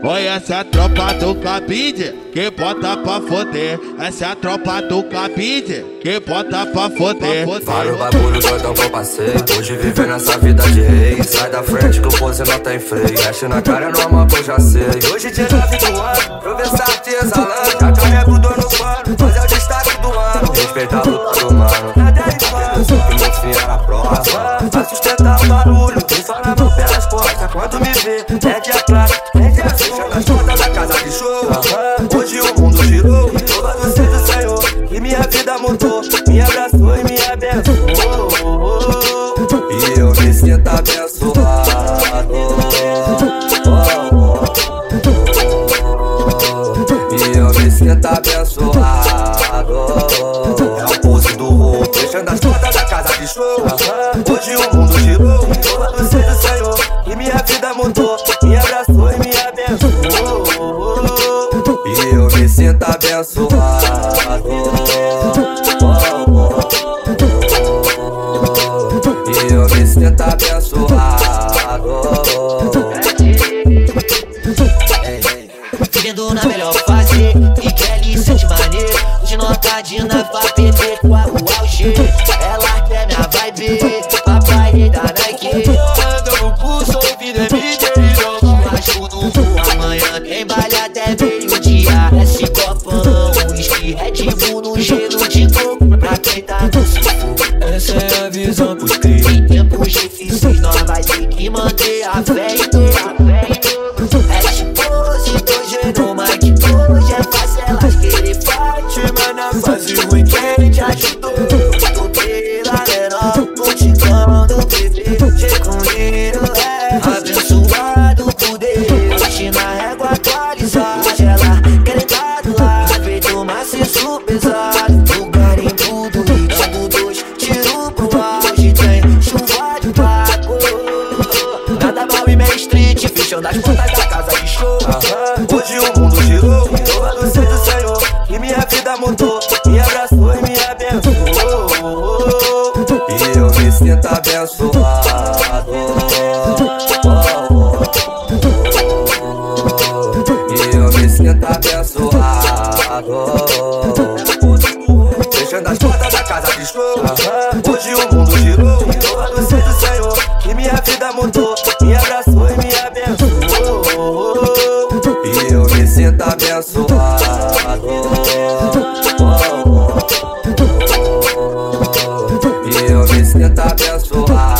Conhece a tropa do cabide, que bota pra foder. Essa é a tropa do cabide, que bota pra foder. Para o bagulho doidão que eu passei. Hoje viver nessa vida de rei. Sai da frente que o pose não tem freio. Mexe na cara normal que eu já sei. Hoje dia 9 do ano, pra ver se artesanante. Já te nego no pano, mas é o destaque do ano. Respeita a luta do mano. Até a infância, que meu fim era prova. Pra sustentar o barulho, quem só na mão pelas costas. Quando me vê, é e me abençoou. E eu me sinto abençoado. E eu me sinto abençoado. É o pulso do roubo, fechando as portas da casa de show. Hoje o mundo girou, louvado seja o Senhor. E minha vida mudou, me abraçou e me abençoou. E eu me sinto abençoado. Me sinto abençoado. Vivendo na melhor fase E Kelly sente maneiro Hoje notadinha pra perder difíceis nós vai ter que manter a fé em Deus É esposa e dois no Mike Hoje é fácil elas querem fight Mas na fase ruim quem te ajudou Tô pela menor, multicando bebê Cheio é abençoado por Deus Hoje na régua atualizada Ela querem do lado Feito maciço pesado Fechando as portas da casa de show Hoje o mundo girou, louvado seja o Senhor. E minha vida mudou, me abraçou e me abençoou. E eu me sinto abençoado. E eu me sinto abençoado. Fechando as portas da casa de show. Hoje o mundo girou, louvado seja o Senhor. E minha vida mudou, me abraçou e me you. Uh,